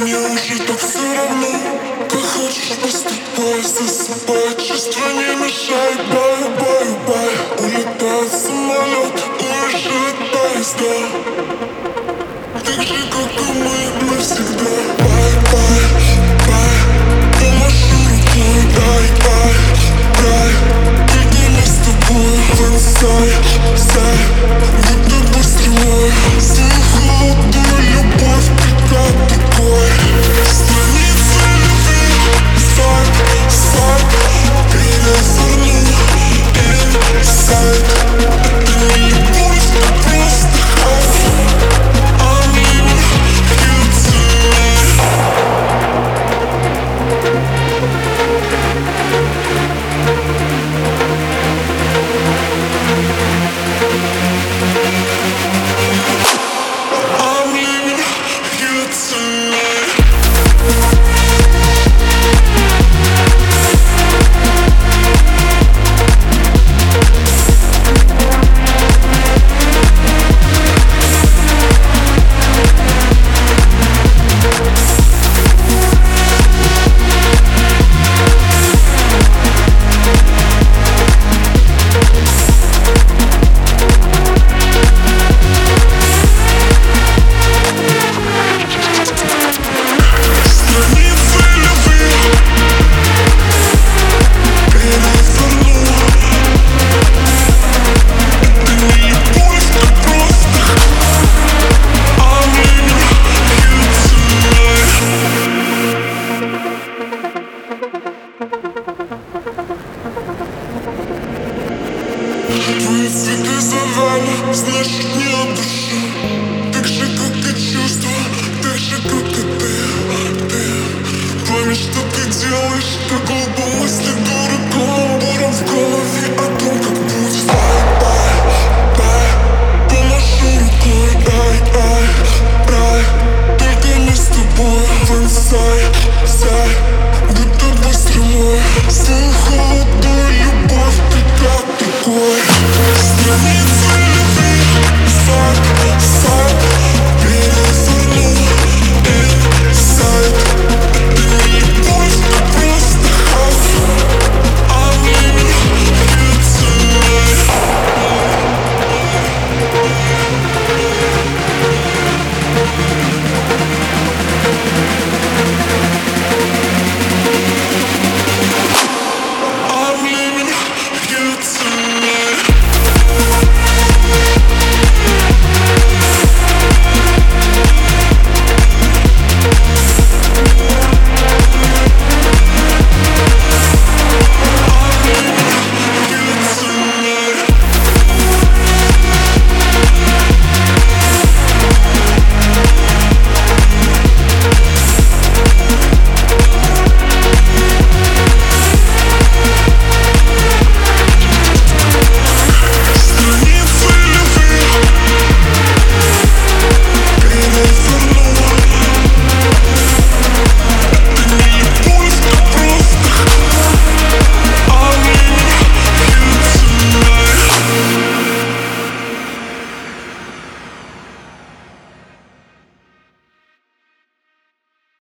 мне уже так все равно ты хочешь поступай, засыпай Чувства не мешай, бай, бай, бай Улетает самолет, уезжает поезда. Твои цветы завали, значит не от души Так же, как и чувства, так же, как ты, ты. Пойми, что ты делаешь, как